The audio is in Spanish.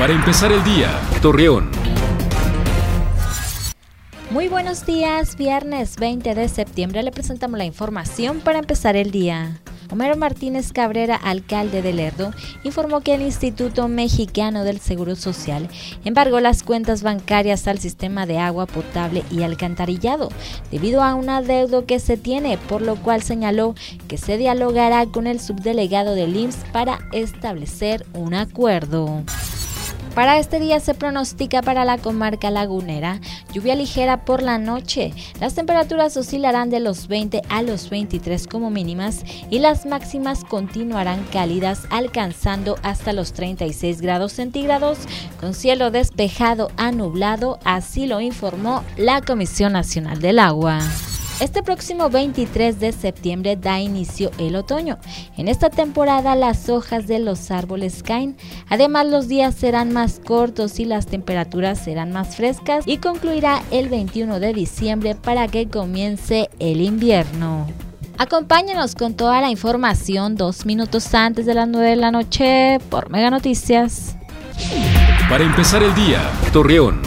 Para empezar el día, Torreón. Muy buenos días, viernes 20 de septiembre le presentamos la información para empezar el día. Homero Martínez Cabrera, alcalde de Lerdo, informó que el Instituto Mexicano del Seguro Social embargó las cuentas bancarias al sistema de agua potable y alcantarillado debido a un adeudo que se tiene, por lo cual señaló que se dialogará con el subdelegado del IMSS para establecer un acuerdo. Para este día se pronostica para la comarca lagunera lluvia ligera por la noche. Las temperaturas oscilarán de los 20 a los 23 como mínimas y las máximas continuarán cálidas alcanzando hasta los 36 grados centígrados con cielo despejado a nublado, así lo informó la Comisión Nacional del Agua. Este próximo 23 de septiembre da inicio el otoño. En esta temporada las hojas de los árboles caen. Además los días serán más cortos y las temperaturas serán más frescas y concluirá el 21 de diciembre para que comience el invierno. Acompáñenos con toda la información dos minutos antes de las 9 de la noche por Mega Noticias. Para empezar el día, Torreón.